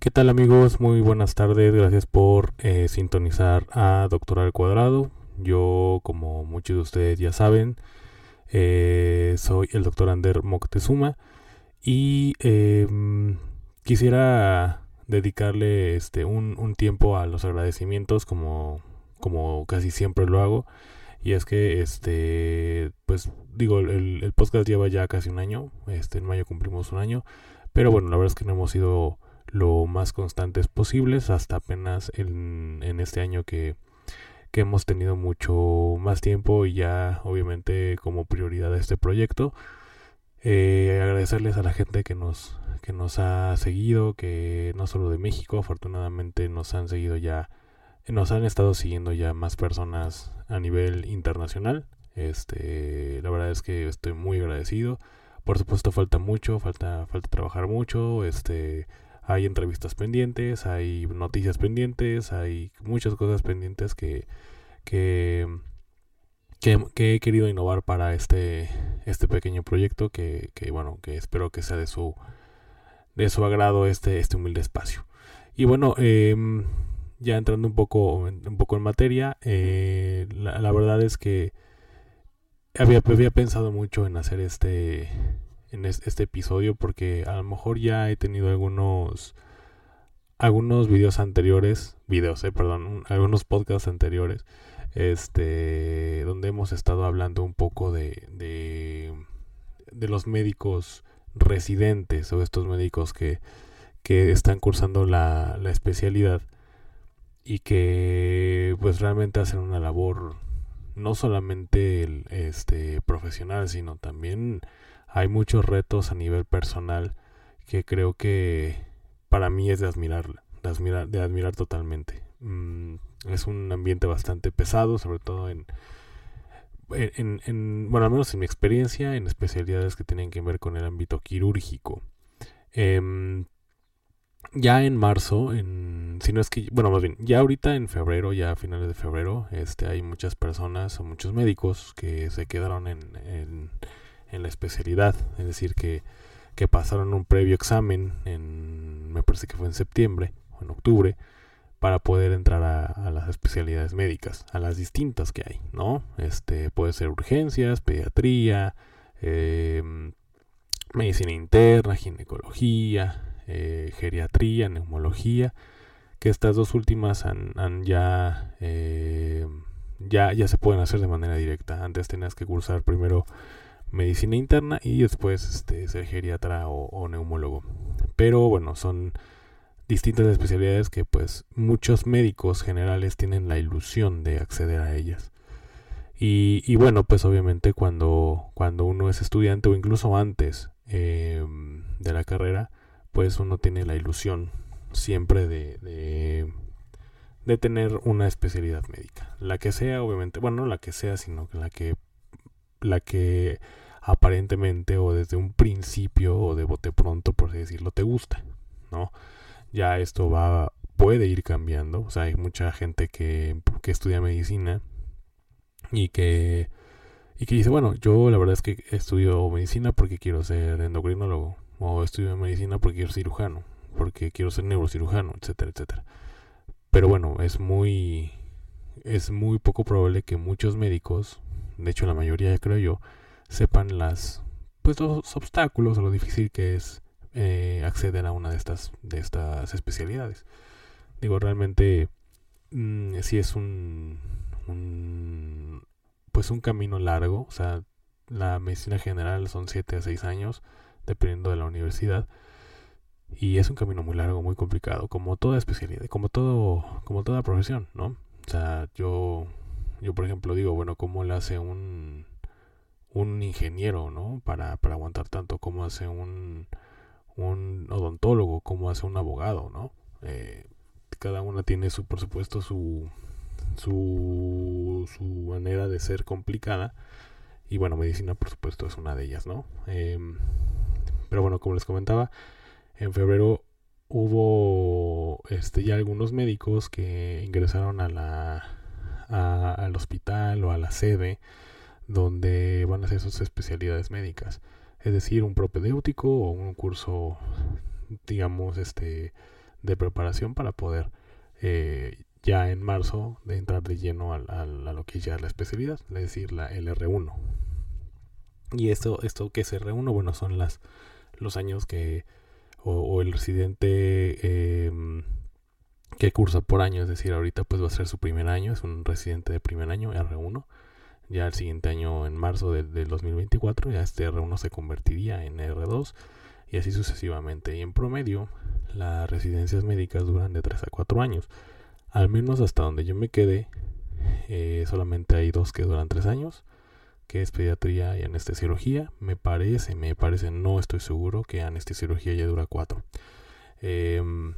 ¿Qué tal amigos? Muy buenas tardes, gracias por eh, sintonizar a Doctor al Cuadrado. Yo, como muchos de ustedes ya saben, eh, soy el doctor Ander Moctezuma y em, quisiera dedicarle este un, un, tiempo a los agradecimientos como, como casi siempre lo hago. Y es que, este, pues digo, el, podcast lleva ya casi un año, este, en mayo cumplimos un año, pero bueno, la verdad es que no hemos sido lo más constantes posibles hasta apenas en, en este año que, que hemos tenido mucho más tiempo y ya obviamente como prioridad este proyecto. Eh, agradecerles a la gente que nos, que nos ha seguido, que no solo de México, afortunadamente nos han seguido ya, nos han estado siguiendo ya más personas a nivel internacional. Este, la verdad es que estoy muy agradecido. Por supuesto falta mucho, falta, falta trabajar mucho, este, hay entrevistas pendientes, hay noticias pendientes, hay muchas cosas pendientes que, que, que, he querido innovar para este, este pequeño proyecto que, que, bueno, que espero que sea de su, de su agrado este, este humilde espacio. Y bueno, eh, ya entrando un poco, un poco en materia, eh, la, la, verdad es que había, había pensado mucho en hacer este en este episodio porque a lo mejor ya he tenido algunos algunos videos anteriores, videos, eh, perdón, algunos podcasts anteriores, este, donde hemos estado hablando un poco de, de, de los médicos residentes o estos médicos que, que están cursando la, la especialidad y que pues realmente hacen una labor no solamente este profesional sino también hay muchos retos a nivel personal que creo que para mí es de admirar, de admirar, de admirar totalmente. Mm, es un ambiente bastante pesado, sobre todo en, en, en, bueno, al menos en mi experiencia, en especialidades que tienen que ver con el ámbito quirúrgico. Eh, ya en marzo, en, si no es que, bueno, más bien, ya ahorita en febrero, ya a finales de febrero, este, hay muchas personas o muchos médicos que se quedaron en, en en la especialidad, es decir, que, que pasaron un previo examen, en, me parece que fue en septiembre o en octubre, para poder entrar a, las especialidades médicas, a las distintas que hay, ¿no? Este puede ser urgencias, pediatría, em, medicina interna, ginecología, eh, geriatría, neumología, que estas dos últimas han, han ya, eh, ya, ya se pueden hacer de manera directa. Antes tenías que cursar primero medicina interna y después este, ser geriatra o, neumólogo. Pero bueno, son distintas especialidades que pues muchos médicos generales tienen la ilusión de acceder a ellas. Y, bueno, pues obviamente cuando, cuando uno es estudiante o incluso antes em, de la carrera, pues uno tiene la ilusión siempre de, de, tener una especialidad médica. La que sea, obviamente, bueno, no la que sea, sino la que, la que aparentemente o desde un principio o de bote pronto, por así decirlo, te gusta, ¿no? Ya esto va, puede ir cambiando, o sea, hay mucha gente que, que estudia medicina y que, y que dice, bueno, yo la verdad es que estudio medicina porque quiero ser endocrinólogo, o estudio medicina porque quiero ser cirujano, porque quiero ser neurocirujano, etcétera, etcétera. Pero bueno, es muy, es muy poco probable que muchos médicos, de hecho la mayoría creo yo, sepan las pues los obstáculos o lo difícil que es eh, acceder a una de estas de estas especialidades digo realmente mm, si es un, un, pues un camino largo o sea la medicina general son 7 a 6 años, dependiendo de la universidad. Y es un camino muy largo, muy complicado, como toda especialidad, como todo, como toda profesión, ¿no? O sea, yo, yo por ejemplo digo, bueno, ¿cómo le hace un, un ingeniero, ¿no? Para, para aguantar tanto, ¿cómo hace un, un odontólogo, ¿cómo hace un abogado, ¿no? Eh, cada una tiene su, por supuesto, su, su, su manera de ser complicada. Y bueno, medicina, por supuesto, es una de ellas, ¿no? Em, pero bueno, como les comentaba, en febrero hubo este, ya algunos médicos que ingresaron a la, al hospital o a la sede donde van a hacer sus especialidades médicas. Es decir, un propedéutico o un curso, digamos, este, de preparación para poder eh, ya en marzo de entrar de lleno a, a, lo que ya es la especialidad, es decir, la LR1. Y esto, esto que es R1, bueno, son las, los años que o, el residente em, que cursa por año, es decir, ahorita pues va a ser su primer año, es un residente de primer año, R1. Ya el siguiente año, en marzo del, 2024, ya este R1 se convertiría en R2 y así sucesivamente. Y en promedio, las residencias médicas duran de 3 a 4 años. Al menos hasta donde yo me quedé, eh, solamente hay dos que duran 3 años que es pediatría y anestesiología. Me parece, me parece, no estoy seguro que anestesiología ya dura cuatro. Em,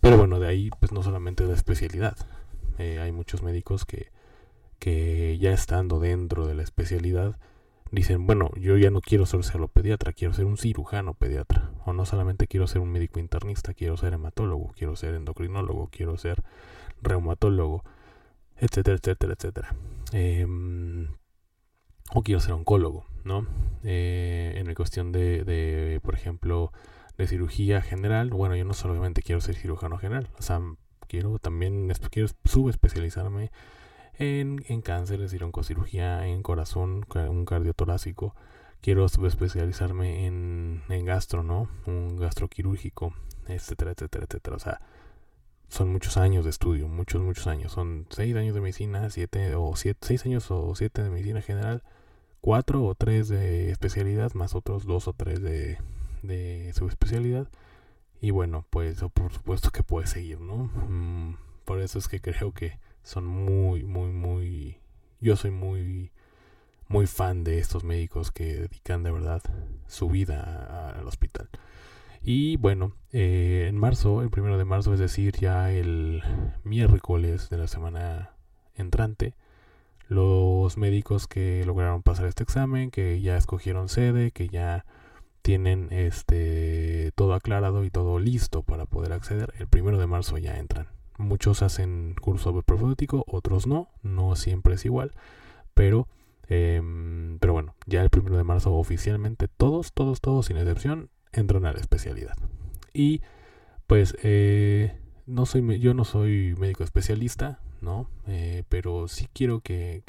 pero bueno, de ahí pues no solamente la especialidad. Eh, hay muchos médicos que, que ya estando dentro de la especialidad dicen, bueno, yo ya no quiero ser pediatra, quiero ser un cirujano pediatra. O no solamente quiero ser un médico internista, quiero ser hematólogo, quiero ser endocrinólogo, quiero ser reumatólogo, etcétera, etcétera, etcétera. Eh, o quiero ser oncólogo, ¿no? Eh, en la cuestión de, de, por ejemplo, de cirugía general, bueno, yo no solamente quiero ser cirujano general, o sea, quiero también, quiero subespecializarme en, en cáncer, es decir, oncocirugía, en corazón, un cardiotorácico, quiero subespecializarme en, en gastro, ¿no? Un gastroquirúrgico, etcétera, etcétera, etcétera, o sea, son muchos años de estudio, muchos, muchos años. Son seis años de medicina, siete o siete, seis años o siete de medicina general, cuatro o tres de especialidad, más otros dos o tres de, de subespecialidad. Y bueno, pues por supuesto que puede seguir, ¿no? Mm, por eso es que creo que son muy, muy, muy... Yo soy muy, muy fan de estos médicos que dedican de verdad su vida al hospital. Y bueno, eh, en marzo, el primero de marzo, es decir, ya el miércoles de la semana entrante, los médicos que lograron pasar este examen, que ya escogieron sede, que ya tienen este todo aclarado y todo listo para poder acceder, el primero de marzo ya entran. Muchos hacen curso propedéutico, otros no, no siempre es igual, pero em, pero bueno, ya el primero de marzo oficialmente todos, todos, todos sin excepción entran a la especialidad. Y pues eh, no soy, yo no soy médico especialista, ¿no? Eh, pero sí quiero que,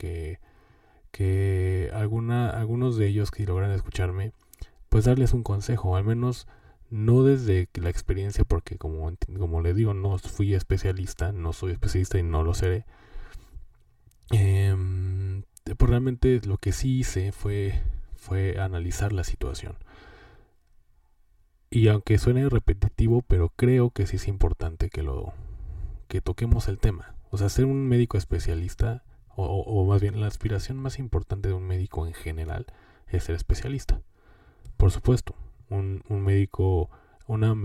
que, alguna, algunos de ellos que logran escucharme, pues darles un consejo, al menos no desde la experiencia, porque como, como le digo, no fui especialista, no soy especialista y no lo seré. Eh, pues realmente lo que sí hice fue, fue analizar la situación. Y aunque suene repetitivo, pero creo que sí es importante que lo que toquemos el tema. O sea, ser un médico especialista, o, más bien la aspiración más importante de un médico en general es ser especialista. Por supuesto, un, médico, una,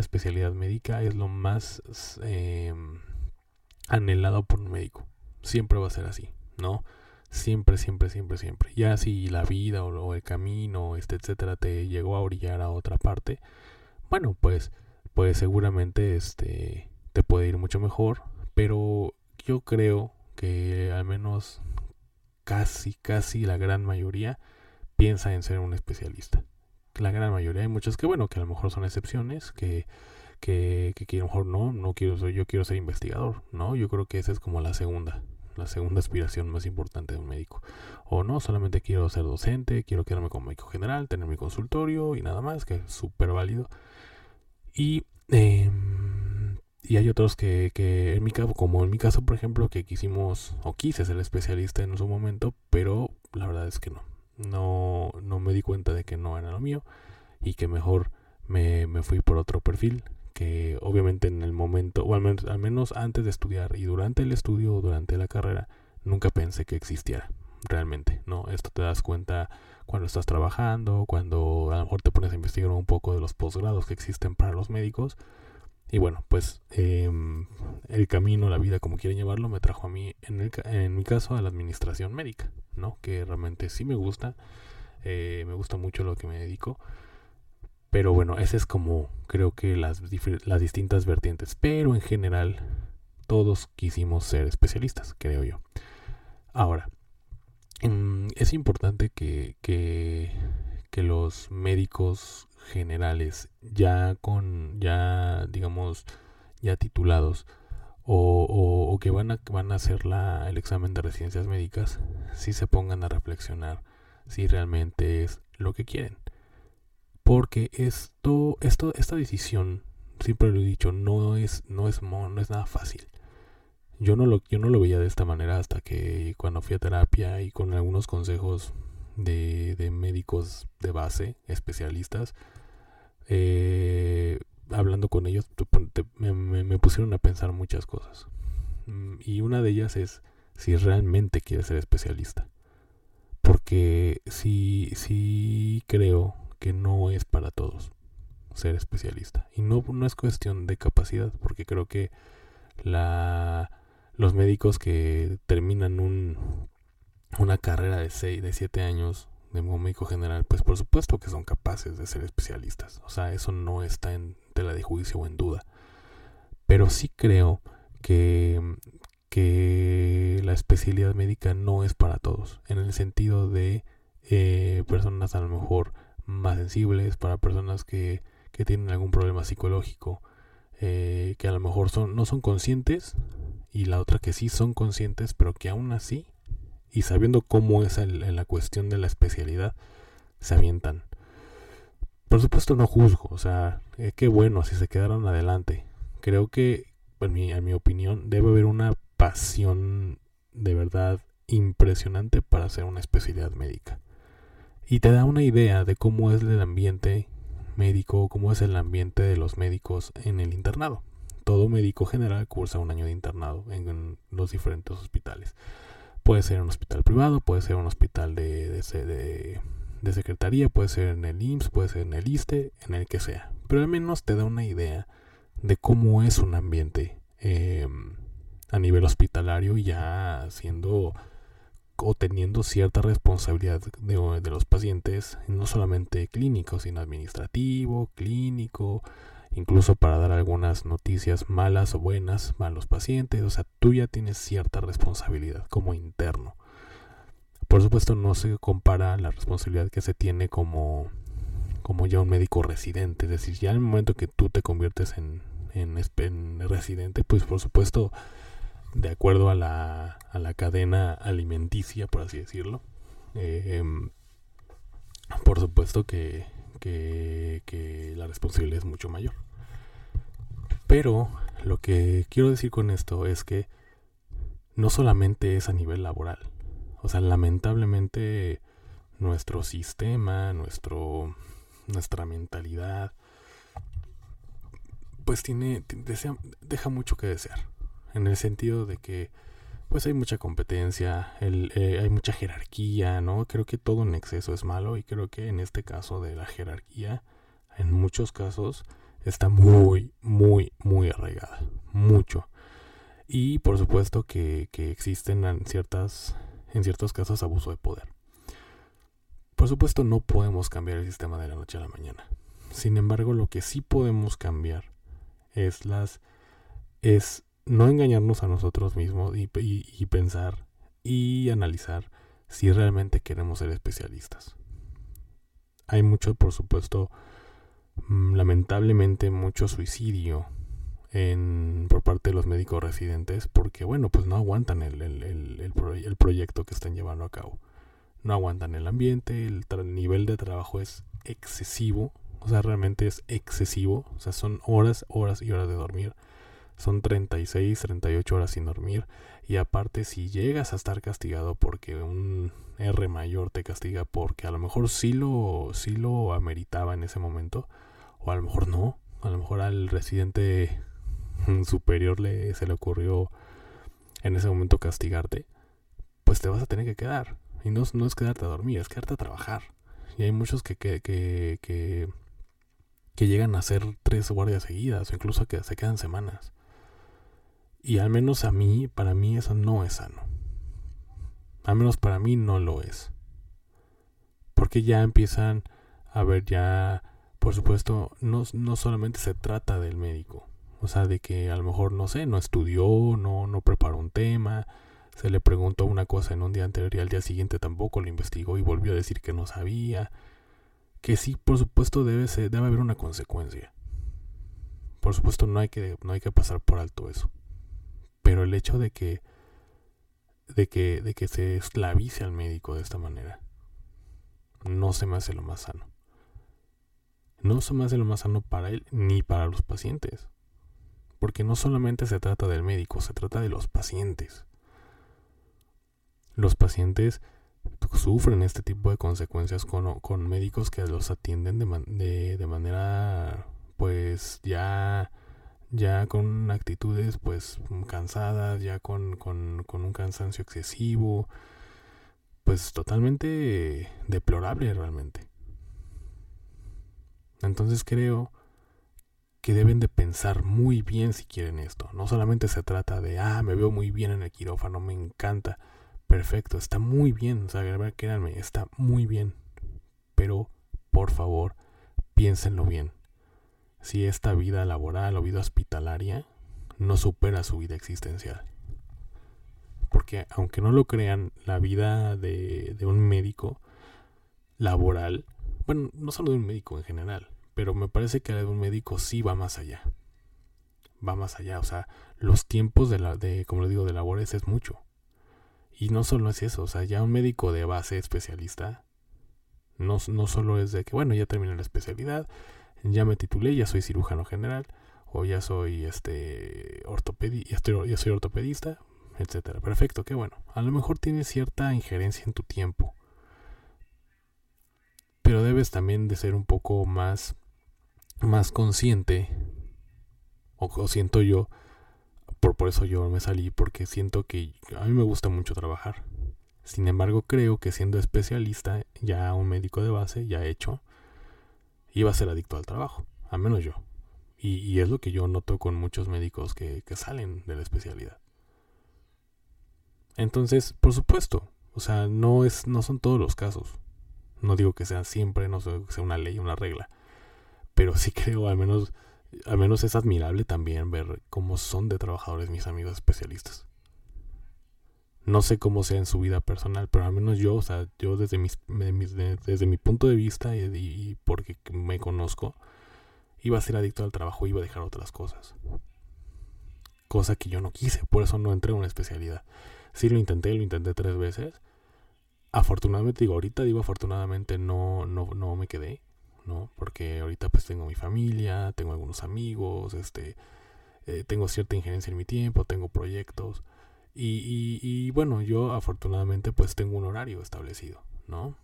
especialidad médica es lo más eh, anhelado por un médico. Siempre va a ser así, ¿no? Siempre, siempre, siempre, siempre. Ya si la vida o, el camino, este, etcétera, te llegó a orillar a otra parte, bueno, pues, pues seguramente este te puede ir mucho mejor. Pero yo creo que al menos casi, casi la gran mayoría piensa en ser un especialista. La gran mayoría. Hay muchos que, bueno, que a lo mejor son excepciones, que, que, que, que a lo mejor no, no quiero, yo quiero ser investigador, ¿no? Yo creo que esa es como la segunda la segunda aspiración más importante de un médico. O no, solamente quiero ser docente, quiero quedarme como médico general, tener mi consultorio y nada más, que es súper válido. Y, em, y hay otros que, que, en mi caso, como en mi caso, por ejemplo, que quisimos o quise ser especialista en su momento, pero la verdad es que no. no, no me di cuenta de que no era lo mío y que mejor me, me fui por otro perfil que obviamente en el momento, o al menos, al menos antes de estudiar y durante el estudio o durante la carrera, nunca pensé que existiera realmente, ¿no? Esto te das cuenta cuando estás trabajando, cuando a lo mejor te pones a investigar un poco de los posgrados que existen para los médicos. Y bueno, pues em, el camino, la vida, como quieren llevarlo, me trajo a mí, en, el, en mi caso, a la administración médica, ¿no? Que realmente sí me gusta, eh, me gusta mucho lo que me dedico. Pero bueno, ese es como creo que las, las distintas vertientes. Pero en general, todos quisimos ser especialistas, creo yo. Ahora, mm, es importante que, que, los médicos generales ya con, ya digamos, ya titulados o, o, que van a, van a hacer la, el examen de residencias médicas, si se pongan a reflexionar si realmente es lo que quieren. Porque esto, esto, esta decisión, siempre lo he dicho, no es, no es, no es nada fácil. Yo no, lo, yo no lo veía de esta manera hasta que cuando fui a terapia y con algunos consejos de, de médicos de base, especialistas, eh, hablando con ellos, me, pusieron a pensar muchas cosas. Mm, y una de ellas es si realmente quieres ser especialista. Porque si, si creo que no es para todos ser especialista. Y no, no es cuestión de capacidad, porque creo que la, los médicos que terminan un, una carrera de 6, de 7 años de médico general, pues por supuesto que son capaces de ser especialistas. O sea, eso no está en tela de juicio o en duda. Pero sí creo que, que la especialidad médica no es para todos, en el sentido de eh, personas a lo mejor más sensibles, para personas que, que tienen algún problema psicológico, eh, que a lo mejor son, no son conscientes, y la otra que sí son conscientes, pero que aún así, y sabiendo cómo es la cuestión de la especialidad, se avientan. Por supuesto no juzgo, o sea, eh, qué bueno si se quedaron adelante. Creo que, en mi, en mi opinión, debe haber una pasión de verdad impresionante para hacer una especialidad médica y te da una idea de cómo es el ambiente médico, cómo es el ambiente de los médicos en el internado. Todo médico general cursa un año de internado en, los diferentes hospitales. Puede ser en un hospital privado, puede ser un hospital de, de, de, secretaría, puede ser en el IMSS, puede ser en el ISTE, en el que sea. Pero al menos te da una idea de cómo es un ambiente em, a nivel hospitalario ya siendo o teniendo cierta responsabilidad de, los pacientes, no solamente clínico, sino administrativo, clínico, incluso para dar algunas noticias malas o buenas a los pacientes. O sea, tú ya tienes cierta responsabilidad como interno. Por supuesto, no se compara la responsabilidad que se tiene como, como ya un médico residente. Es decir, ya en el momento que tú te conviertes en, en, en residente, pues por supuesto de acuerdo a la, a la cadena alimenticia, por así decirlo. Em, por supuesto que, que, la responsabilidad es mucho mayor. Pero lo que quiero decir con esto es que no solamente es a nivel laboral. O sea, lamentablemente nuestro sistema, nuestro, nuestra mentalidad, pues tiene, deja mucho que desear en el sentido de que pues hay mucha competencia, eh, hay mucha jerarquía, ¿no? Creo que todo en exceso es malo y creo que en este caso de la jerarquía, en muchos casos, está muy, muy, muy arraigada, mucho. Y por supuesto que, que existen en, ciertas, en ciertos casos abuso de poder. Por supuesto no podemos cambiar el sistema de la noche a la mañana. Sin embargo, lo que sí podemos cambiar es las es no engañarnos a nosotros mismos y, pensar y analizar si realmente queremos ser especialistas. Hay mucho, por supuesto, mm, lamentablemente mucho suicidio en, por parte de los médicos residentes porque, bueno, pues no aguantan el, el, el, proyecto que están llevando a cabo. No aguantan el ambiente, el nivel de trabajo es excesivo, o sea, realmente es excesivo, o sea, son horas, horas y horas de dormir Son 36, 38 horas sin dormir. Y aparte, si llegas a estar castigado porque un R mayor te castiga porque a lo mejor sí lo, sí lo ameritaba en ese momento, o a lo mejor no, a lo mejor al residente superior le, se le ocurrió en ese momento castigarte, pues te vas a tener que quedar. Y no, no es quedarte a dormir, es quedarte a trabajar. Y hay muchos que, que, que, que, que llegan a hacer tres guardias seguidas o incluso que se quedan semanas. Y al menos a mí, para mí eso no es sano. Al menos para mí no lo es. Porque ya empiezan a ver ya, por supuesto, no, no solamente se trata del médico. O sea, de que a lo mejor, no sé, no estudió, no, no preparó un tema, se le preguntó una cosa en un día anterior y al día siguiente tampoco lo investigó y volvió a decir que no sabía. Que sí, por supuesto, debe, ser, debe haber una consecuencia. Por supuesto, no hay que, no hay que pasar por alto eso. Pero el hecho de que, de que, de que se esclavice al médico de esta manera, no se me hace lo más sano. No se me hace lo más sano para él ni para los pacientes. Porque no solamente se trata del médico, se trata de los pacientes. Los pacientes sufren este tipo de consecuencias con, con médicos que los atienden de, de manera pues ya ya con actitudes pues cansadas, ya con, con, con un cansancio excesivo, pues totalmente deplorable realmente. Entonces creo que deben de pensar muy bien si quieren esto. No solamente se trata de, ah, me veo muy bien en el quirófano, me encanta. Perfecto, está muy bien. O sea, créanme, está muy bien. Pero, por favor, piénsenlo bien si esta vida laboral o vida hospitalaria no supera su vida existencial. Porque aunque no lo crean, la vida de, de un médico laboral, bueno, no solo de un médico en general, pero me parece que la de un médico sí va más allá. Va más allá, o sea, los tiempos de, la, de como le digo, de labores es mucho. Y no solo es eso, o sea, ya un médico de base especialista, no, no solo es de que, bueno, ya terminé la especialidad, ya me titulé, ya soy cirujano general, o ya soy este ortopedi ya, estoy, ya soy ortopedista, etcétera. Perfecto, qué bueno. A lo mejor tienes cierta injerencia en tu tiempo. Pero debes también de ser un poco más, más consciente, o, siento yo, por, por eso yo me salí, porque siento que a mí me gusta mucho trabajar. Sin embargo, creo que siendo especialista, ya un médico de base, ya hecho, iba a ser adicto al trabajo, al menos yo. Y, es lo que yo noto con muchos médicos que, salen de la especialidad. Entonces, por supuesto, o sea, no, es, no son todos los casos. No digo que sea siempre, no sea una ley, una regla. Pero sí creo, al menos, al menos es admirable también ver cómo son de trabajadores mis amigos especialistas. No sé cómo sea en su vida personal, pero al menos yo, o sea, yo desde, mis, desde mi punto de vista y, porque me conozco, iba a ser adicto al trabajo, iba a dejar otras cosas. Cosa que yo no quise, por eso no entré en una especialidad. Sí lo intenté, lo intenté tres veces. Afortunadamente, digo, ahorita digo afortunadamente no, no, no me quedé, ¿no? Porque ahorita pues tengo mi familia, tengo algunos amigos, este, eh, tengo cierta injerencia en mi tiempo, tengo proyectos. Y, y, bueno, yo afortunadamente pues tengo un horario establecido, ¿no?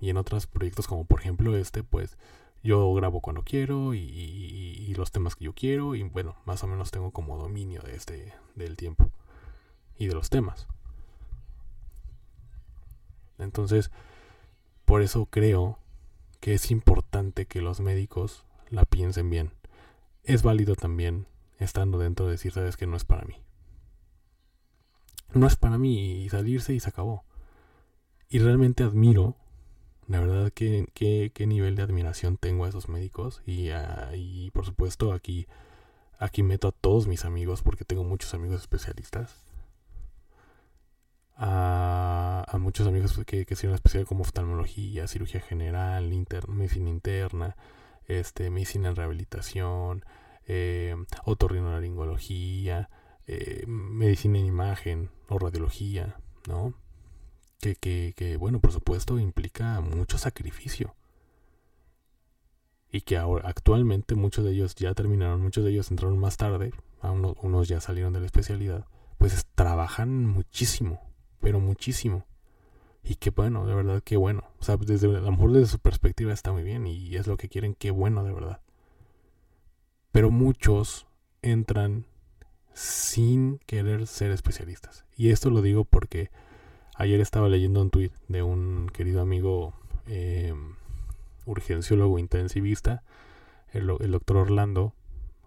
Y en otros proyectos como por ejemplo este, pues yo grabo cuando quiero y, los temas que yo quiero y bueno, más o menos tengo como dominio de este, del tiempo y de los temas. Entonces, por eso creo que es importante que los médicos la piensen bien. Es válido también estando dentro de decir, sabes que no es para mí no es para mí y salirse y se acabó. Y realmente admiro, la verdad, que, qué nivel de admiración tengo a esos médicos. Y, y por supuesto aquí, aquí meto a todos mis amigos, porque tengo muchos amigos especialistas. A, a muchos amigos que, que hicieron especial como oftalmología, cirugía general, medicina interna, este, medicina en rehabilitación, eh, otorrinolaringología, eh, medicina en imagen o radiología, ¿no? Que, que, que, bueno, por supuesto, implica mucho sacrificio. y que ahora actualmente muchos de ellos ya terminaron, muchos de ellos entraron más tarde, a unos ya salieron de la especialidad, pues trabajan muchísimo, pero muchísimo. Y qué bueno, de verdad, qué bueno. O sea, desde, a lo mejor desde su perspectiva está muy bien y es lo que quieren, qué bueno, de verdad. Pero muchos entran sin querer ser especialistas. Y esto lo digo porque ayer estaba leyendo un tweet de un querido amigo eh, urgenciólogo intensivista, el, el doctor Orlando,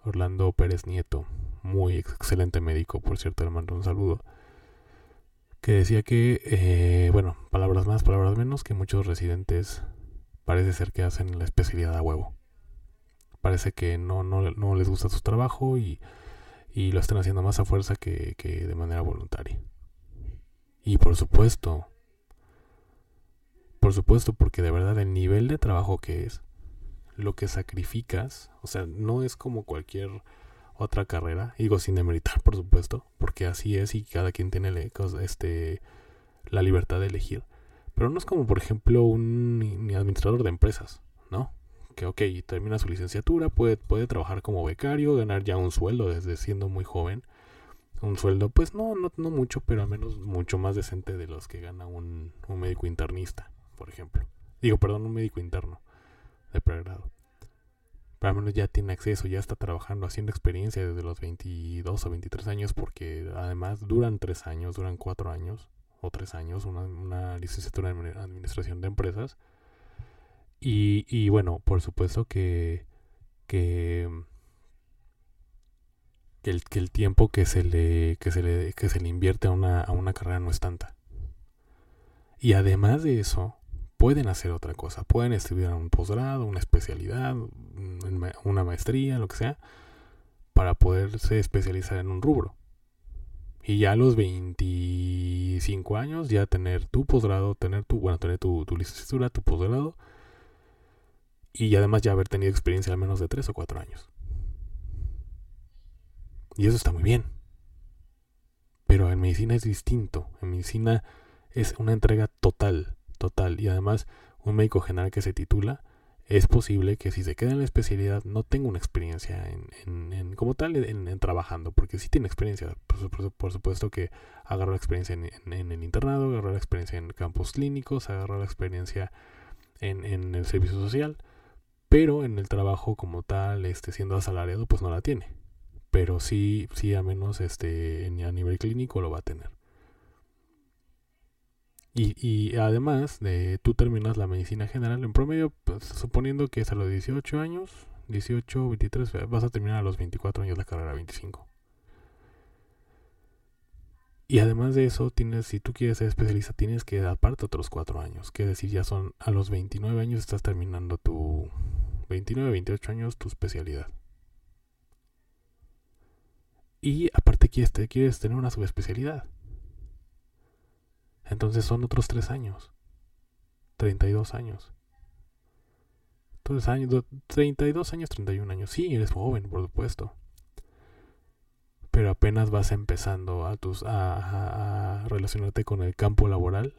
Orlando Pérez Nieto, muy excelente médico, por cierto, le mando un saludo, que decía que, eh, bueno, palabras más, palabras menos, que muchos residentes parece ser que hacen la especialidad a huevo. Parece que no, no, no les gusta su trabajo y, y, lo están haciendo más a fuerza que, que de manera voluntaria. Y por supuesto, por supuesto, porque de verdad el nivel de trabajo que es, lo que sacrificas, o sea, no es como cualquier otra carrera, digo sin demeritar, por supuesto, porque así es y cada quien tiene este, la libertad de elegir. Pero no es como, por ejemplo, un administrador de empresas, ¿no? Que, ok, termina su licenciatura, puede, puede trabajar como becario, ganar ya un sueldo desde siendo muy joven. Un sueldo, pues no, no, no mucho, pero al menos mucho más decente de los que gana un, un médico internista por ejemplo. Digo, perdón, un médico interno de pregrado. Pero al menos ya tiene acceso, ya está trabajando, haciendo experiencia desde los 22 o 23 años, porque además duran 3 años, duran 4 años o 3 años, una, licenciatura en administración de empresas. Y, y bueno, por supuesto que, que, que, el, que el tiempo que se le, que se le, que se le invierte a una, a una carrera no es tanta. Y además de eso, pueden hacer otra cosa. Pueden estudiar un posgrado, una especialidad, una maestría, lo que sea, para poderse especializar en un rubro. Y ya a los 25 años, ya tener tu posgrado, tener tu, bueno, tener tu, tu licenciatura, tu posgrado. Y además ya haber tenido experiencia al menos de 3 o 4 años. Y eso está muy bien. Pero en medicina es distinto. En medicina es una entrega total total. Y además, un médico general que se titula, es posible que si se queda en la especialidad no tenga una experiencia en, en, como tal en, trabajando, porque sí tiene experiencia. Por, supuesto que agarró la experiencia en, el internado, agarró la experiencia en campos clínicos, agarró la experiencia en, el servicio social, pero en el trabajo como tal, este, siendo asalariado, pues no la tiene. Pero sí, sí, a menos este, a nivel clínico lo va a tener. Y, y además, de, tú terminas la medicina general en promedio, pues, suponiendo que es a los 18 años, 18, 23, vas a terminar a los 24 años la carrera, 25. Y además de eso, tienes, si tú quieres ser especialista, tienes que aparte otros 4 años. Que decir, ya son a los 29 años estás terminando tu 29, 28 años tu especialidad. Y aparte quieres, quieres tener una subespecialidad. Entonces son otros tres años. 32 años. Entonces, años, 32 años, 31 años. Sí, eres joven, por supuesto. Pero apenas vas empezando a, tus, a, relacionarte con el campo laboral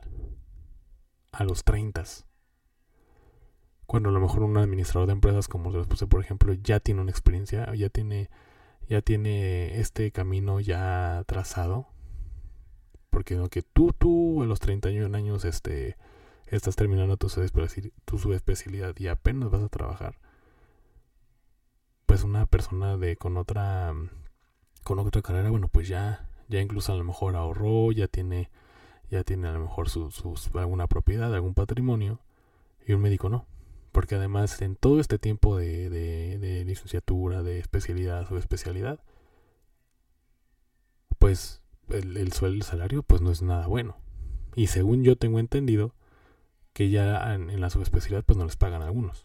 a los 30. Cuando a lo mejor un administrador de empresas como les puse, por ejemplo, ya tiene una experiencia, ya tiene, ya tiene este camino ya trazado porque lo que tú, tú a los 31 años este, estás terminando tu, tu subespecialidad y apenas vas a trabajar, pues una persona de con otra con otra carrera, bueno, pues ya ya incluso a lo mejor ahorró, ya tiene ya tiene a lo mejor su, alguna propiedad, algún patrimonio y un médico no. Porque además en todo este tiempo de, licenciatura, de especialidad, subespecialidad, pues el, el sueldo, el salario, pues no es nada bueno. Y según yo tengo entendido, que ya en, en la subespecialidad pues no les pagan a algunos.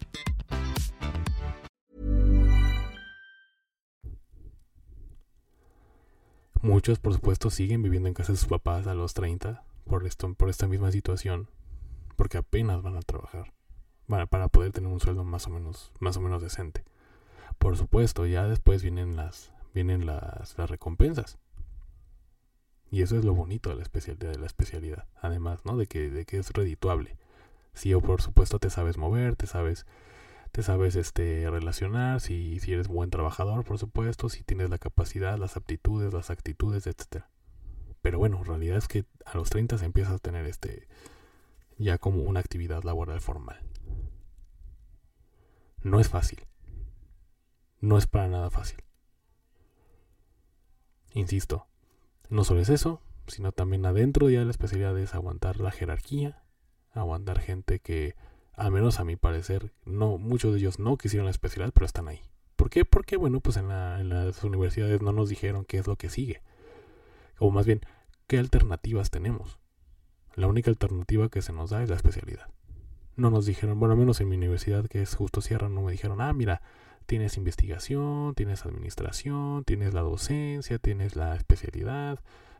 Muchos, por supuesto, siguen viviendo en casa de sus papás a los 30 por, esto, por esta misma situación, porque apenas van a trabajar para, para poder tener un sueldo más o menos, más o menos decente. Por supuesto, ya después vienen las, vienen las, las recompensas. Y eso es lo bonito de la especialidad, de la especialidad. Además, ¿no? De que, de que es redituable. Si o por supuesto te sabes mover, te sabes, te sabes este relacionar, si, si eres buen trabajador, por supuesto, si tienes la capacidad, las aptitudes, las actitudes, etcétera. Pero bueno, en realidad es que a los 30 se empieza a tener este ya como una actividad laboral formal. No es fácil. No es para nada fácil. Insisto, no solo es eso, sino también adentro ya la especialidad es aguantar la jerarquía, aguantar gente que, al menos a mi parecer, no, muchos de ellos no quisieron la especialidad, pero están ahí. ¿Por qué? Porque, bueno, pues en, en las universidades no nos dijeron qué es lo que sigue. O más bien, ¿qué alternativas tenemos? La única alternativa que se nos da es la especialidad. No nos dijeron, bueno, al menos en mi universidad, que es justo Sierra, no me dijeron, ah, mira, tienes investigación, tienes administración, tienes la docencia, tienes la especialidad,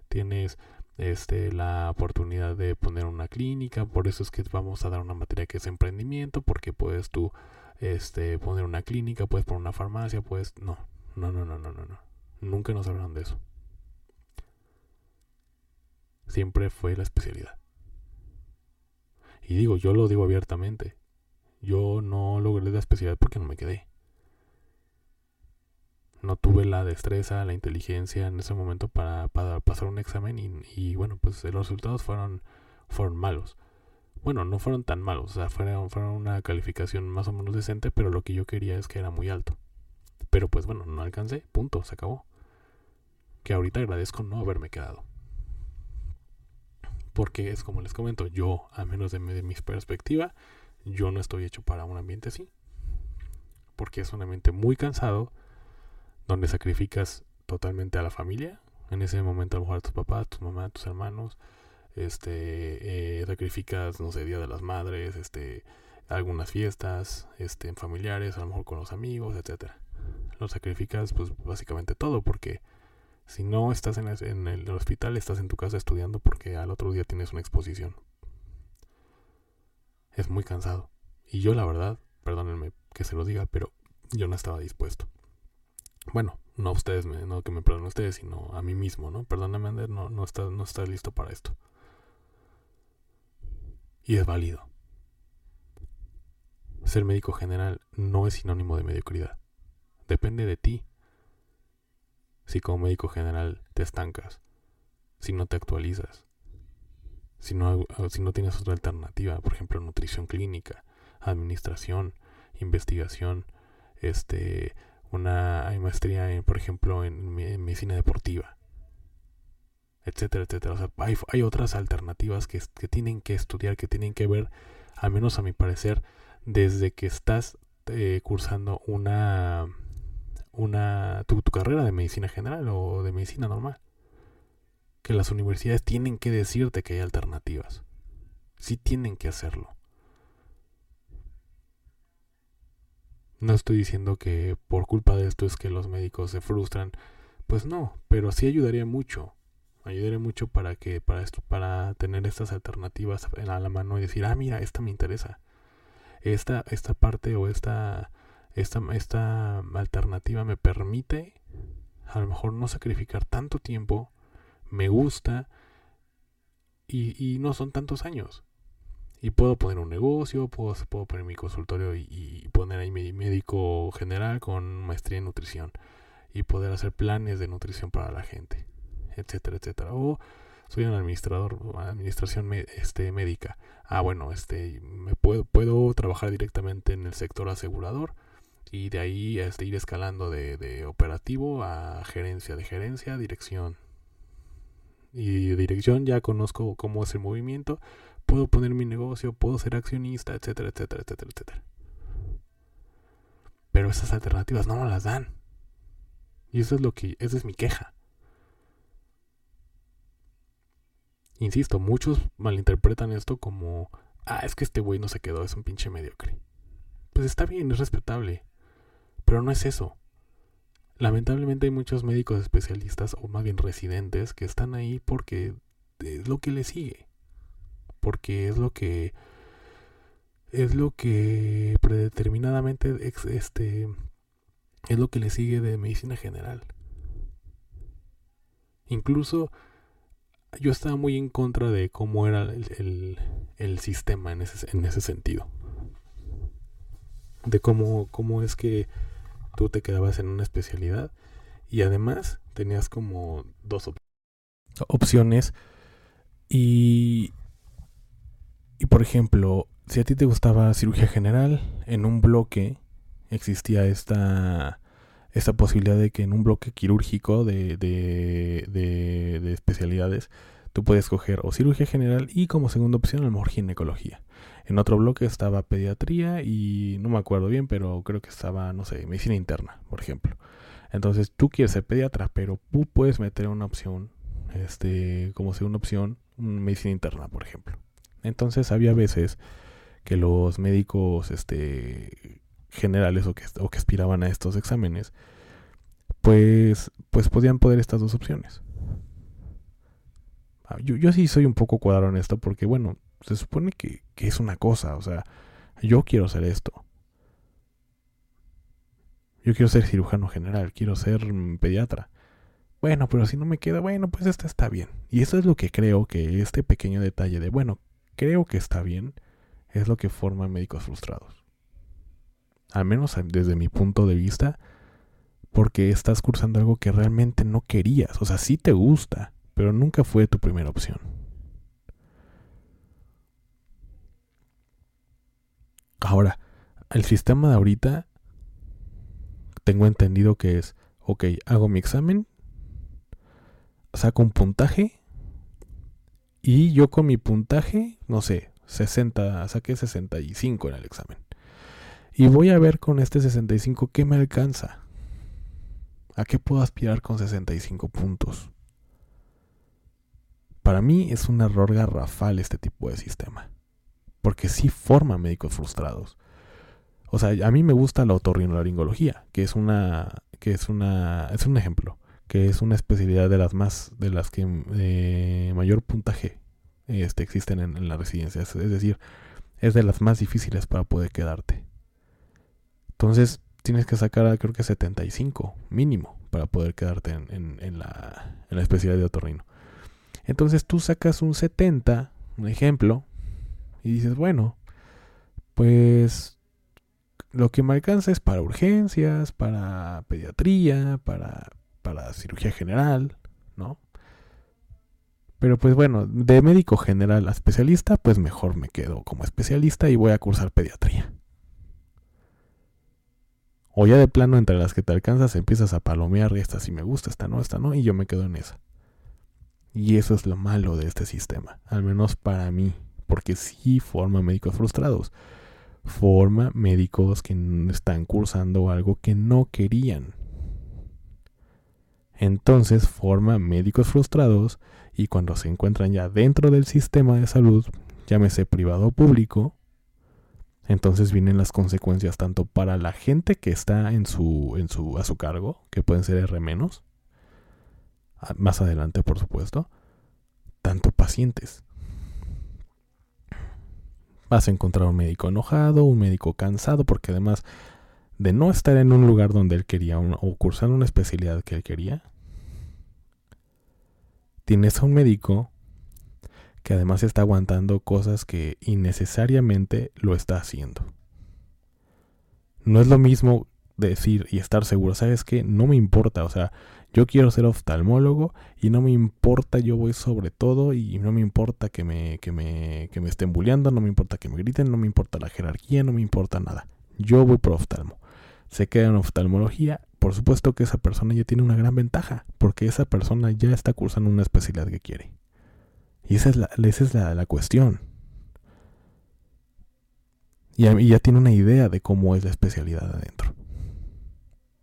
tienes este, la oportunidad de poner una clínica, por eso es que vamos a dar una materia que es emprendimiento, porque puedes tú este, poner una clínica, puedes poner una farmacia, puedes... No, no, no, no, no, no, no. Nunca nos hablaron de eso. Siempre fue la especialidad. Y digo, yo lo digo abiertamente. Yo no logré la especialidad porque no me quedé. No tuve la destreza, la inteligencia en ese momento para, para pasar un examen y, y, bueno, pues los resultados fueron, fueron malos. Bueno, no fueron tan malos, o sea, fueron, fueron una calificación más o menos decente, pero lo que yo quería es que era muy alto. Pero pues bueno, no alcancé, punto, se acabó. Que ahorita agradezco no haberme quedado. Porque es como les comento, yo, a menos de, de mi perspectiva, yo no estoy hecho para un ambiente así. Porque es un ambiente muy cansado, donde sacrificas totalmente a la familia. En ese momento a lo mejor a tus papás, tus mamás, tus hermanos. Este, eh, sacrificas, no sé, Día de las Madres, este, algunas fiestas, este, familiares, a lo mejor con los amigos, etcétera. Lo sacrificas, pues, básicamente todo, porque si no estás en en el hospital, estás en tu casa estudiando porque al otro día tienes una exposición. Es muy cansado. Y yo, la verdad, perdónenme que se lo diga, pero yo no estaba dispuesto bueno, no a ustedes, no que me perdonen ustedes, sino a mí mismo, ¿no? Perdóname, Ander, no, no, estás, no estás listo para esto. Y es válido. Ser médico general no es sinónimo de mediocridad. Depende de ti. Si como médico general te estancas, si no te actualizas, si no, si no tienes otra alternativa, por ejemplo, nutrición clínica, administración, investigación, este, una hay maestría en, por ejemplo en, medicina deportiva etcétera etcétera. O sea hay, hay otras alternativas que, tienen que estudiar que tienen que ver al menos a mi parecer desde que estás eh, cursando una una tu, tu carrera de medicina general o de medicina normal. Que las universidades tienen que decirte que hay alternativas. Sí tienen que hacerlo No estoy diciendo que por culpa de esto es que los médicos se frustran. Pues no, pero sí ayudaría mucho. Ayudaría mucho para que, para esto, para tener estas alternativas a la mano y decir, ah, mira, esta me interesa. Esta, esta parte o esta, esta, esta alternativa me permite a lo mejor no sacrificar tanto tiempo, me gusta y, y no son tantos años. Y puedo poner un negocio, puedo, puedo poner mi consultorio y, poner ahí mi médico general con maestría en nutrición. Y poder hacer planes de nutrición para la gente, etcétera, etcétera. O soy un administrador, administración este, médica. Ah, bueno, este, me puedo, puedo trabajar directamente en el sector asegurador y de ahí este, ir escalando de, de operativo a gerencia, de gerencia dirección. Y dirección ya conozco cómo es el movimiento, puedo poner mi negocio, puedo ser accionista, etcétera, etcétera, etcétera, etcétera. Pero esas alternativas no me las dan. Y eso es lo que, esa es mi queja. Insisto, muchos malinterpretan esto como, ah, es que este güey no se quedó, es un pinche mediocre. Pues está bien, es respetable. Pero no es eso. Lamentablemente hay muchos médicos especialistas, o más bien residentes, que están ahí porque es lo que les sigue. Porque es lo que es lo que predeterminadamente este es lo que le sigue de medicina general. Incluso yo estaba muy en contra de cómo era el, el, sistema en ese, en ese sentido. De cómo, cómo es que tú te quedabas en una especialidad y además tenías como dos opciones y, y por ejemplo, si a ti te gustaba cirugía general, en un bloque existía esta, esta posibilidad de que en un bloque quirúrgico de, de, de, especialidades tú puedes escoger o cirugía general y como segunda opción a lo mejor ginecología. En otro bloque estaba pediatría y no me acuerdo bien, pero creo que estaba, no sé, medicina interna, por ejemplo. Entonces tú quieres ser pediatra, pero tú puedes meter una opción, este, como segunda opción, medicina interna, por ejemplo. Entonces había veces que los médicos, este, generales o que, o que aspiraban a estos exámenes, pues, pues podían poder estas dos opciones. Ah, yo, yo sí soy un poco cuadrado en esto porque, bueno, se supone que, que es una cosa, o sea, yo quiero ser esto. Yo quiero ser cirujano general, quiero ser mm, pediatra. Bueno, pero si no me queda, bueno, pues esta está bien. Y eso es lo que creo que este pequeño detalle de, bueno, creo que está bien, es lo que forma médicos frustrados al menos desde mi punto de vista, porque estás cursando algo que realmente no querías. O sea, sí te gusta, pero nunca fue tu primera opción. Ahora, el sistema de ahorita, tengo entendido que es, ok, hago mi examen, saco un puntaje, y yo con mi puntaje, no sé, 60, saqué 65 en el examen. Y voy a ver con este 65 qué me alcanza. ¿A qué puedo aspirar con 65 puntos? Para mí es un error garrafal este tipo de sistema. Porque sí forma médicos frustrados. O sea, a mí me gusta la otorrinolaringología, que es una que es una es un ejemplo, que es una especialidad de las más de las que eh, mayor puntaje este existen en, en las residencias, es decir, es de las más difíciles para poder quedarte. Entonces tienes que sacar creo que 75 mínimo para poder quedarte en, la, en la especialidad de otorrino. Entonces tú sacas un 70, un ejemplo, y dices, bueno, pues lo que me alcanza es para urgencias, para pediatría, para, para cirugía general, ¿no? Pero pues bueno, de médico general a especialista, pues mejor me quedo como especialista y voy a cursar pediatría. O ya de plano entre las que te alcanzas empiezas a palomear, esta sí me gusta, esta no, esta no, y yo me quedo en esa. Y eso es lo malo de este sistema, al menos para mí, porque sí forma médicos frustrados. Forma médicos que están cursando algo que no querían. Entonces forma médicos frustrados y cuando se encuentran ya dentro del sistema de salud, llámese privado o público, entonces vienen las consecuencias tanto para la gente que está en su, en su, a su cargo, que pueden ser R menos, más adelante por supuesto, tanto pacientes. Vas a encontrar un médico enojado, un médico cansado, porque además de no estar en un lugar donde él quería o cursar una especialidad que él quería, tienes a un médico que además está aguantando cosas que innecesariamente lo está haciendo. No es lo mismo decir y estar seguro, ¿sabes qué? No me importa, o sea, yo quiero ser oftalmólogo y no me importa, yo voy sobre todo y no me importa que me, que me, que me estén bulleando, no me importa que me griten, no me importa la jerarquía, no me importa nada. Yo voy por oftalmo. Se queda en oftalmología, por supuesto que esa persona ya tiene una gran ventaja, porque esa persona ya está cursando una especialidad que quiere. Y esa es la, esa es la, la cuestión. Y ya tiene una idea de cómo es la especialidad adentro.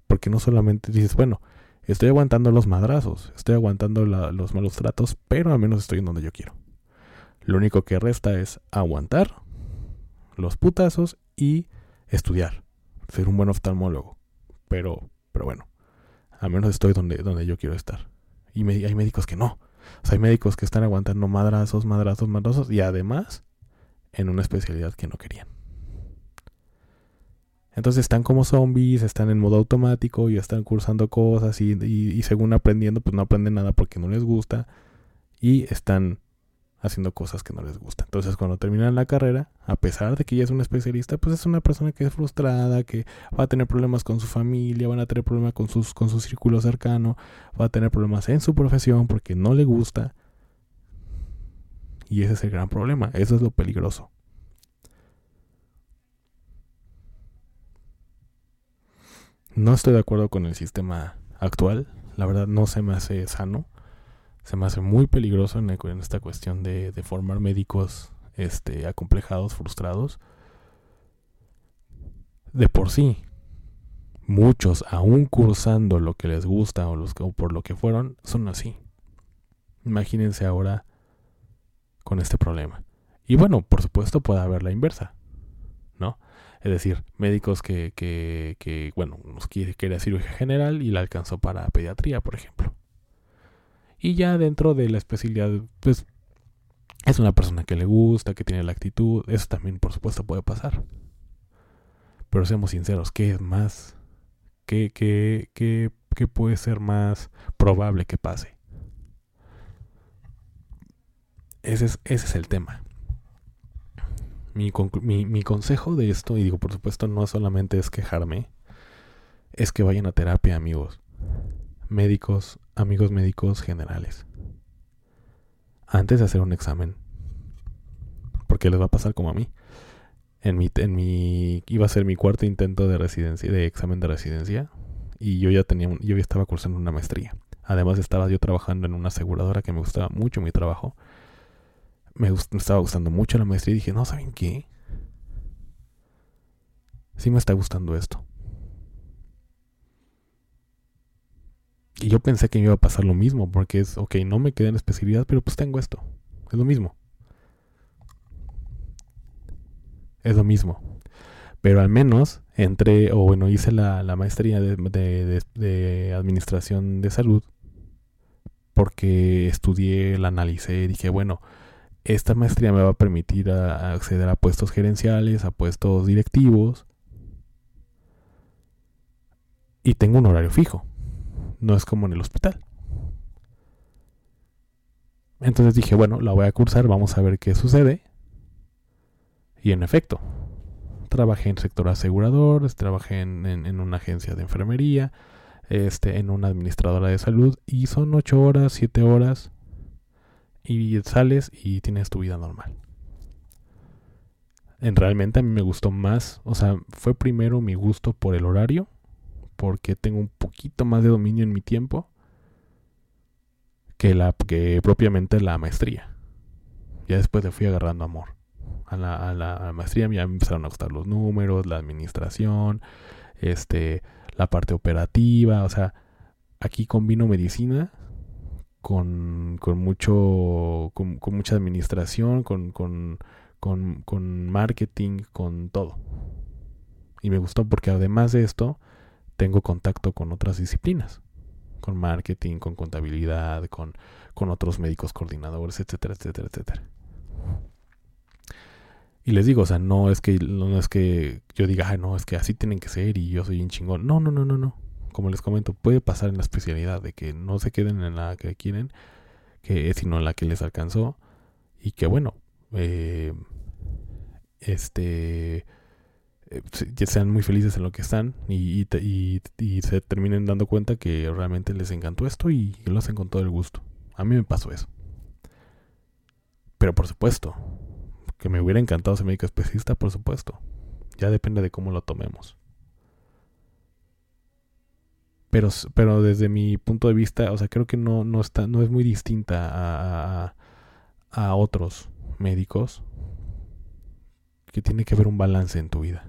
Porque no solamente dices, bueno, estoy aguantando los madrazos, estoy aguantando los malos tratos, pero al menos estoy en donde yo quiero. Lo único que resta es aguantar los putazos y estudiar, ser un buen oftalmólogo. Pero, pero bueno, al menos estoy donde, donde yo quiero estar. Y hay médicos que no. O sea, hay médicos que están aguantando madrazos, madrazos, madrazos y además en una especialidad que no querían. Entonces están como zombies, están en modo automático y están cursando cosas y, según aprendiendo, pues no aprenden nada porque no les gusta y están haciendo cosas que no les gustan. Entonces cuando terminan la carrera, a pesar de que ya es un especialista, pues es una persona que es frustrada, que va a tener problemas con su familia, van a tener problemas con, sus, con su círculo cercano, va a tener problemas en su profesión porque no le gusta. Y ese es el gran problema, eso es lo peligroso. No estoy de acuerdo con el sistema actual. La verdad no se me hace sano. Se me hace muy peligroso en, esta cuestión de, formar médicos este, acomplejados, frustrados. De por sí, muchos, aún cursando lo que les gusta o, los, o por lo que fueron, son así. Imagínense ahora con este problema. Y bueno, por supuesto puede haber la inversa, ¿no? Es decir, médicos que, que, que bueno, nos quiere, quería cirugía general y la alcanzó para pediatría, por ejemplo. Y ya dentro de la especialidad, pues es una persona que le gusta, que tiene la actitud. Eso también, por supuesto, puede pasar. Pero seamos sinceros, ¿qué es más? ¿Qué, qué, qué, qué puede ser más probable que pase? Ese es, ese es el tema mi, consejo de esto, y digo, por supuesto, no solamente es quejarme, es que vayan a terapia, amigos. Médicos, amigos médicos generales. Antes de hacer un examen. Porque les va a pasar como a mí. En mi, en mi, iba a ser mi cuarto intento de residencia, de examen de residencia. Y yo ya tenía, yo ya estaba cursando una maestría. Además estaba yo trabajando en una aseguradora que me gustaba mucho mi trabajo me, estaba gustando mucho la maestría y dije, no, ¿saben qué? Sí me está gustando esto. Y yo pensé que me iba a pasar lo mismo, porque es, ok, no me quedé en especialidad, pero pues tengo esto. Es lo mismo. Es lo mismo. Pero al menos entré, o bueno, hice la, maestría de, de, administración de salud, porque estudié, la analicé, dije, bueno, esta maestría me va a permitir acceder a puestos gerenciales, a puestos directivos. Y tengo un horario fijo. No es como en el hospital. Entonces dije, bueno, la voy a cursar, vamos a ver qué sucede. Y en efecto, trabajé en sector asegurador, trabajé en, en, una agencia de enfermería, este, en una administradora de salud, y son ocho horas, siete horas y sales y tienes tu vida normal. En realmente a mí me gustó más, o sea, fue primero mi gusto por el horario, porque tengo un poquito más de dominio en mi tiempo que la que propiamente la maestría. Ya después le fui agarrando amor. A la, a maestría ya me empezaron a gustar los números, la administración, este, la parte operativa, o sea, aquí combino medicina con, con mucho, con, mucha administración, con, con, con, marketing, con todo. Y me gustó porque además de esto, tengo contacto con otras disciplinas, con marketing, con contabilidad, con, con otros médicos coordinadores, etcétera, etcétera, etcétera. Y les digo, o sea, no es que no es que yo diga, no, es que así tienen que ser y yo soy un chingón. No, no, no, no, no como les comento, puede pasar en la especialidad de que no se queden en la que quieren, que sino en la que les alcanzó y que bueno, eh, este eh, sean muy felices en lo que están y, se terminen dando cuenta que realmente les encantó esto y lo hacen con todo el gusto. A mí me pasó eso. Pero por supuesto, que me hubiera encantado ser médico especialista, por supuesto. Ya depende de cómo lo tomemos. Pero, pero desde mi punto de vista, o sea, creo que no, no, está, no es muy distinta a, a otros médicos que tiene que haber un balance en tu vida.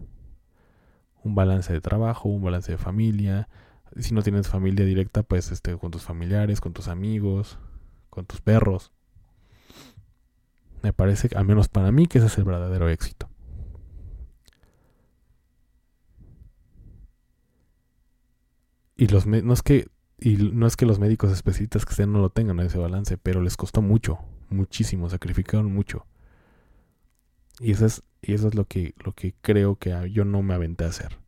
Un balance de trabajo, un balance de familia. Si no tienes familia directa, pues este, con tus familiares, con tus amigos, con tus perros. Me parece, al menos para mí, que ese es el verdadero éxito. Y los no es que y no es que los médicos especialistas que estén no lo tengan ese balance, pero les costó mucho, muchísimo, sacrificaron mucho. Y eso es, y eso es lo que, lo que creo que yo no me aventé a hacer.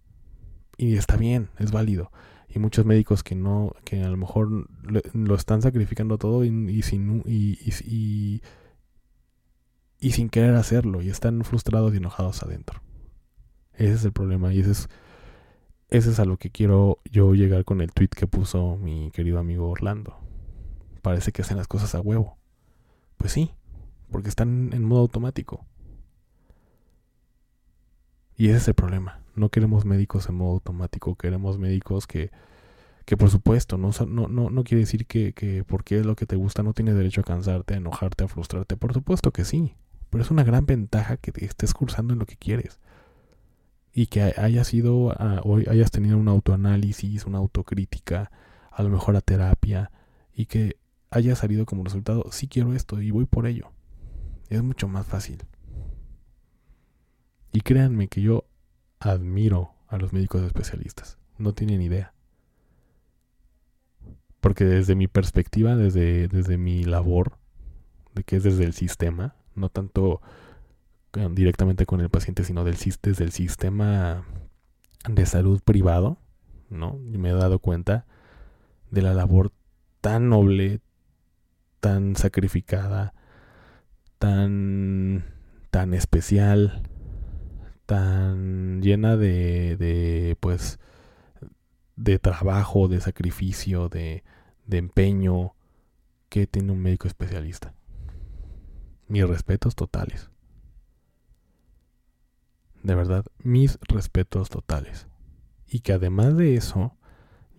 Y está bien, es válido. Y muchos médicos que no, que a lo mejor lo están sacrificando todo y, sin, y, y, y, sin querer hacerlo. Y están frustrados y enojados adentro. Ese es el problema. Y ese es, ese es a lo que quiero yo llegar con el tweet que puso mi querido amigo Orlando. Parece que hacen las cosas a huevo. Pues sí, porque están en modo automático. Y ese es el problema. No queremos médicos en modo automático, queremos médicos que, que por supuesto, no, no, no, no quiere decir que, que porque es lo que te gusta no tienes derecho a cansarte, a enojarte, a frustrarte. Por supuesto que sí. Pero es una gran ventaja que estés cursando en lo que quieres. Y que hayas ido a, hoy hayas tenido un autoanálisis, una autocrítica, a lo mejor a terapia, y que haya salido como resultado, sí quiero esto y voy por ello. Es mucho más fácil. Y créanme que yo admiro a los médicos especialistas. No tienen idea. Porque desde mi perspectiva, desde, desde mi labor, de que es desde el sistema, no tanto directamente con el paciente, sino desde el sistema de salud privado, ¿no? Y me he dado cuenta de la labor tan noble, tan sacrificada, tan, tan especial, tan llena de, de pues, de trabajo, de sacrificio, de, de empeño que tiene un médico especialista. Mis respetos totales. De verdad, mis respetos totales. Y que además de eso,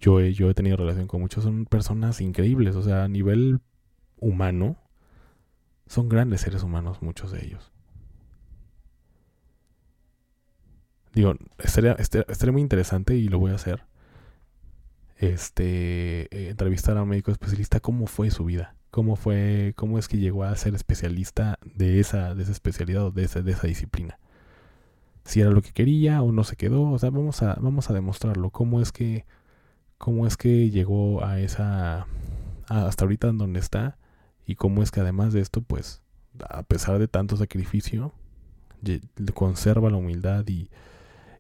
yo he, yo he tenido relación con muchos, son personas increíbles, o sea, a nivel humano, son grandes seres humanos muchos de ellos. Digo, estaría, estaría, muy interesante y lo voy a hacer. Este, eh, entrevistar a un médico especialista, cómo fue su vida, cómo fue, cómo es que llegó a ser especialista de esa, de esa especialidad o de esa, de esa disciplina. Si era lo que quería o no se quedó, o sea, vamos a, vamos a demostrarlo. Cómo es que, cómo es que llegó a esa, hasta ahorita en donde está y cómo es que además de esto, pues, a pesar de tanto sacrificio, conserva la humildad y,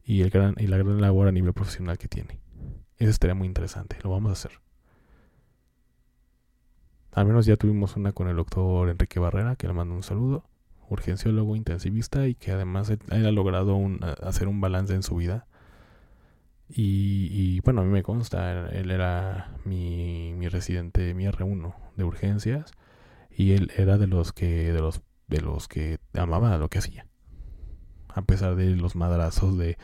y, el gran, y la gran labor a nivel profesional que tiene. Eso estaría muy interesante, lo vamos a hacer. Al menos ya tuvimos una con el doctor Enrique Barrera, que le mando un saludo, urgenciólogo intensivista y que además él, ha logrado hacer un balance en su vida. Y, bueno, a mí me consta, él era mi, mi residente, mi R1 de urgencias y él era de los que de los de los que amaba lo que hacía a pesar de los madrazos de,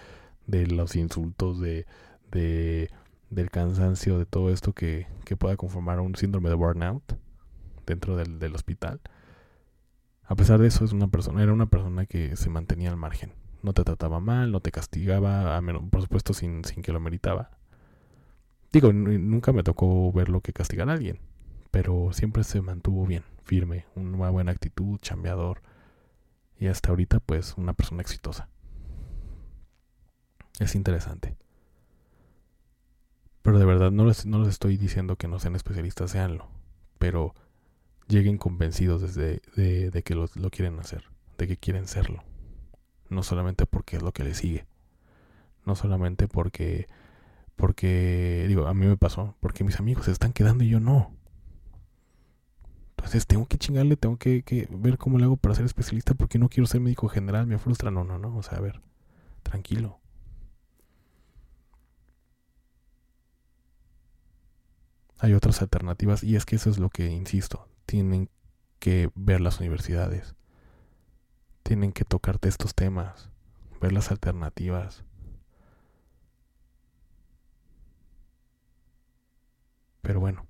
los insultos de, de del cansancio de todo esto que, que pueda conformar un síndrome de burnout dentro del, del, hospital a pesar de eso es una persona era una persona que se mantenía al margen no te trataba mal no te castigaba a menos, por supuesto sin, sin que lo meritaba digo nunca me tocó verlo que castigar a alguien pero siempre se mantuvo bien firme, una buena actitud, chambeador. Y hasta ahorita, pues, una persona exitosa. Es interesante. Pero de verdad, no les, no les estoy diciendo que no sean especialistas, seanlo. Pero lleguen convencidos desde de, que lo, lo, quieren hacer, de que quieren serlo. No solamente porque es lo que les sigue. No solamente porque, porque, digo, a mí me pasó, porque mis amigos se están quedando y yo no. Entonces tengo que chingarle, tengo que, ver cómo le hago para ser especialista porque no quiero ser médico general, me frustra. No, no, no. O sea, a ver, Tranquilo. Hay otras alternativas y es que eso es lo que, insisto, tienen que ver las universidades. Tienen que tocarte estos temas, ver las alternativas. Pero bueno,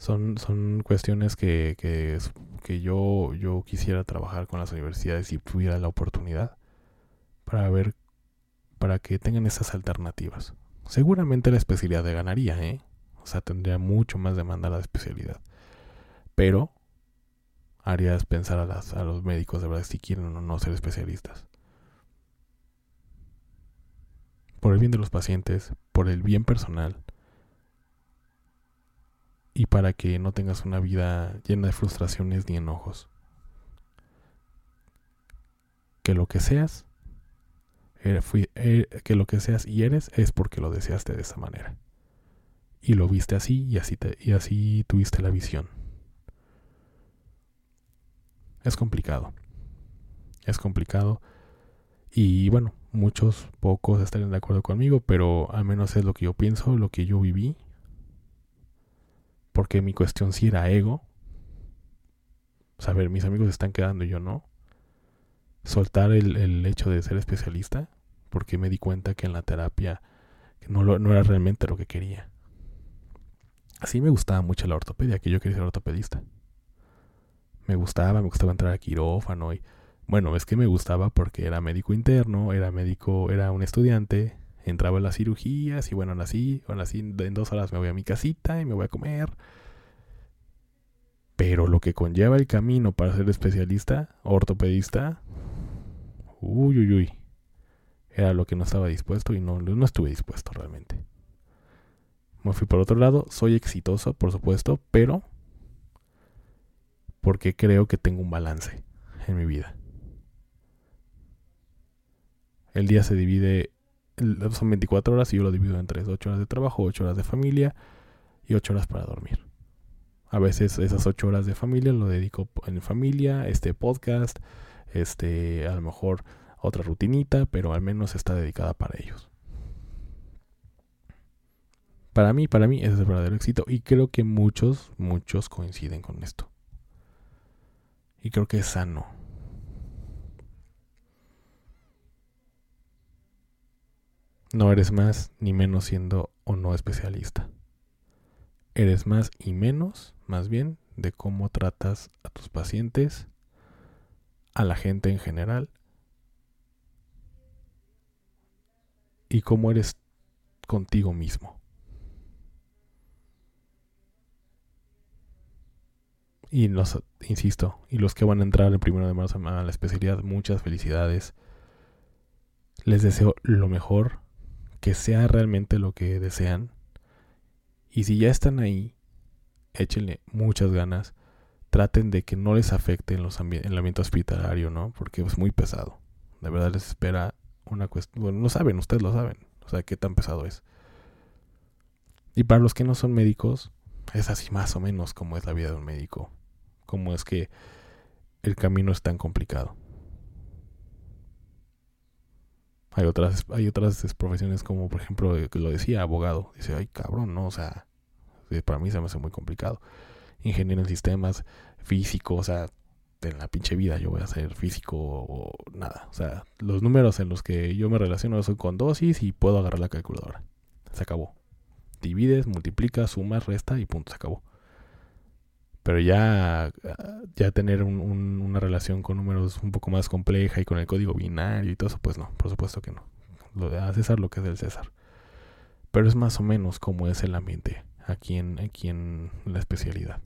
son, son cuestiones que, que, que yo, yo quisiera trabajar con las universidades si tuviera la oportunidad para ver, para que tengan esas alternativas. Seguramente la especialidad de ganaría, ¿eh? O sea, tendría mucho más demanda la especialidad. Pero harías pensar a, las, a los médicos de verdad si quieren o no ser especialistas. Por el bien de los pacientes, por el bien personal y para que no tengas una vida llena de frustraciones ni enojos. Que lo que seas, er, er, que lo que seas y eres es porque lo deseaste de esa manera. Y lo viste así y así, te, y así tuviste la visión. Es complicado. Es complicado. Y bueno, muchos, pocos estarían de acuerdo conmigo, pero al menos es lo que yo pienso, lo que yo viví porque mi cuestión sí era ego. Saber, mis amigos están quedando y yo no. Soltar el, hecho de ser especialista, porque me di cuenta que en la terapia no, no era realmente lo que quería. Así me gustaba mucho la ortopedia, que yo quería ser ortopedista. Me gustaba, me gustaba entrar a quirófano y bueno, es que me gustaba porque era médico interno, era médico, era un estudiante, entraba en las cirugías y bueno, así, bueno, así en dos horas me voy a mi casita y me voy a comer. Pero lo que conlleva el camino para ser especialista, ortopedista, uy, uy, uy, era lo que no estaba dispuesto y no, no estuve dispuesto realmente. Me fui por otro lado, soy exitoso, por supuesto, pero porque creo que tengo un balance en mi vida. El día se divide son 24 horas y yo lo divido en 3, 8 horas de trabajo, 8 horas de familia y 8 horas para dormir. A veces esas 8 horas de familia lo dedico en familia, este podcast, este, a lo mejor otra rutinita, pero al menos está dedicada para ellos. Para mí, para mí, ese es el verdadero éxito. Y creo que muchos, muchos coinciden con esto. Y creo que es sano. No eres más ni menos siendo o no especialista. Eres más y menos, más bien, de cómo tratas a tus pacientes, a la gente en general, y cómo eres contigo mismo. Y los, insisto, y los que van a entrar el primero de marzo a la especialidad, muchas felicidades. Les deseo lo mejor que sea realmente lo que desean. Y si ya están ahí, échenle muchas ganas. Traten de que no les afecte en, los en el ambiente hospitalario, ¿no? Porque es muy pesado. De verdad les espera una cuestión. Bueno, lo saben, ustedes lo saben. O sea, qué tan pesado es. Y para los que no son médicos, es así más o menos como es la vida de un médico. Como es que el camino es tan complicado. Hay otras, hay otras profesiones como, por ejemplo, que lo decía, abogado. Dice, ay, cabrón, ¿no? O sea, para mí se me hace muy complicado. Ingeniero en sistemas, físico, o sea, en la pinche vida yo voy a ser físico o nada. O sea, los números en los que yo me relaciono son con dosis y puedo agarrar la calculadora. Se acabó. Divides, multiplicas, sumas, resta y punto, se acabó. Pero ya, ya tener una relación con números un poco más compleja y con el código binario y todo eso, pues no, por supuesto que no. Lo de a César lo que es del César. Pero es más o menos como es el ambiente aquí en, aquí en la especialidad.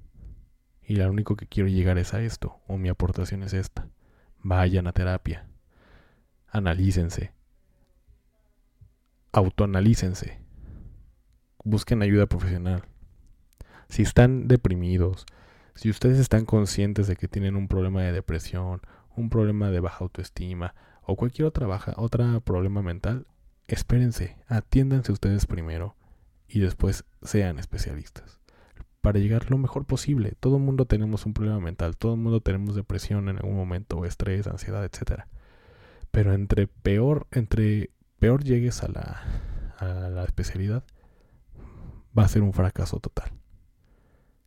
Y lo único que quiero llegar es a esto, o mi aportación es esta. Vayan a terapia. Analícense. Autoanalícense. Busquen ayuda profesional. Si están deprimidos, si ustedes están conscientes de que tienen un problema de depresión, un problema de baja autoestima o cualquier otra baja, otra problema mental, espérense, atiéndanse ustedes primero y después sean especialistas. Para llegar lo mejor posible. Todo el mundo tenemos un problema mental, todo el mundo tenemos depresión en algún momento, estrés, ansiedad, etc. Pero entre peor, entre peor llegues a la, a la especialidad, va a ser un fracaso total.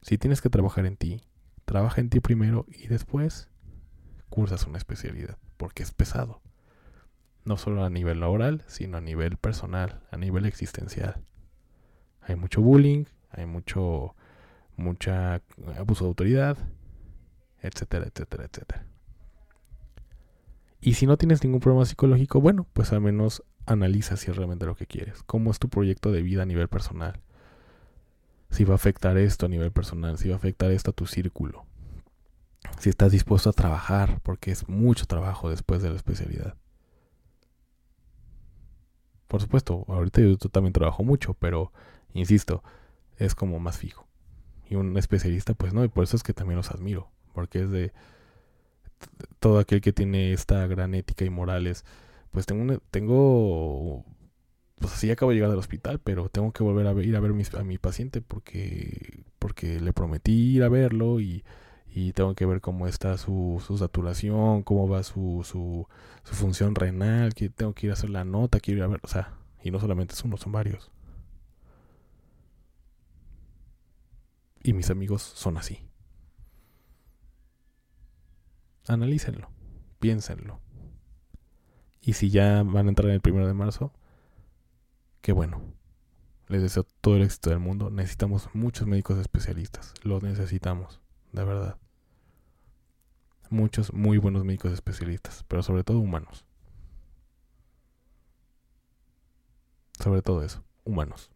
Si tienes que trabajar en ti, trabaja en ti primero y después cursas una especialidad, porque es pesado. No solo a nivel laboral, sino a nivel personal, a nivel existencial. Hay mucho bullying, hay mucho mucha abuso de autoridad, etcétera, etcétera, etcétera. Y si no tienes ningún problema psicológico, bueno, pues al menos analiza si es realmente lo que quieres. ¿Cómo es tu proyecto de vida a nivel personal? Si va a afectar esto a nivel personal, si va a afectar esto a tu círculo. Si estás dispuesto a trabajar, porque es mucho trabajo después de la especialidad. Por supuesto, ahorita yo también trabajo mucho, pero insisto, es como más fijo. Y un especialista, pues no, y por eso es que también los admiro, porque es de todo aquel que tiene esta gran ética y morales, pues tengo, tengo pues así acabo de llegar del hospital, pero tengo que volver a ir a ver a mi paciente porque, porque le prometí ir a verlo y, y tengo que ver cómo está su, su saturación, cómo va su, su, función renal, que tengo que ir a hacer la nota, quiero ir a ver, o sea, y no solamente es uno, son varios. Y mis amigos son así. Analícenlo, piénsenlo. Y si ya van a entrar en el primero de marzo, qué bueno. Les deseo todo el éxito del mundo. Necesitamos muchos médicos especialistas. Los necesitamos, de verdad. Muchos muy buenos médicos especialistas, pero sobre todo humanos. Sobre todo eso, humanos.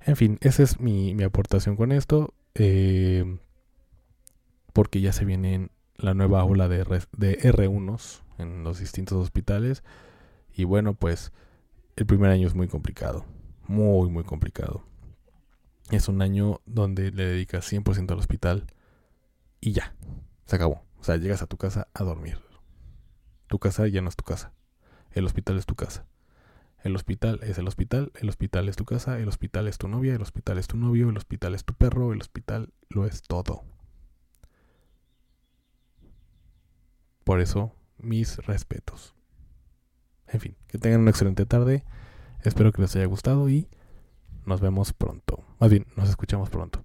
En fin, esa es mi, aportación con esto. Eh, porque ya se viene la nueva ola de, de R1s en los distintos hospitales. Y bueno, pues el primer año es muy complicado. Muy, muy complicado. Es un año donde le dedicas 100% al hospital y ya. Se acabó. O sea, llegas a tu casa a dormir. Tu casa ya no es tu casa. El hospital es tu casa. El hospital es el hospital, el hospital es tu casa, el hospital es tu novia, el hospital es tu novio, el hospital es tu perro, el hospital lo es todo. Por eso, mis respetos. En fin, que tengan una excelente tarde. Espero que les haya gustado y nos vemos pronto. Más bien, nos escuchamos pronto.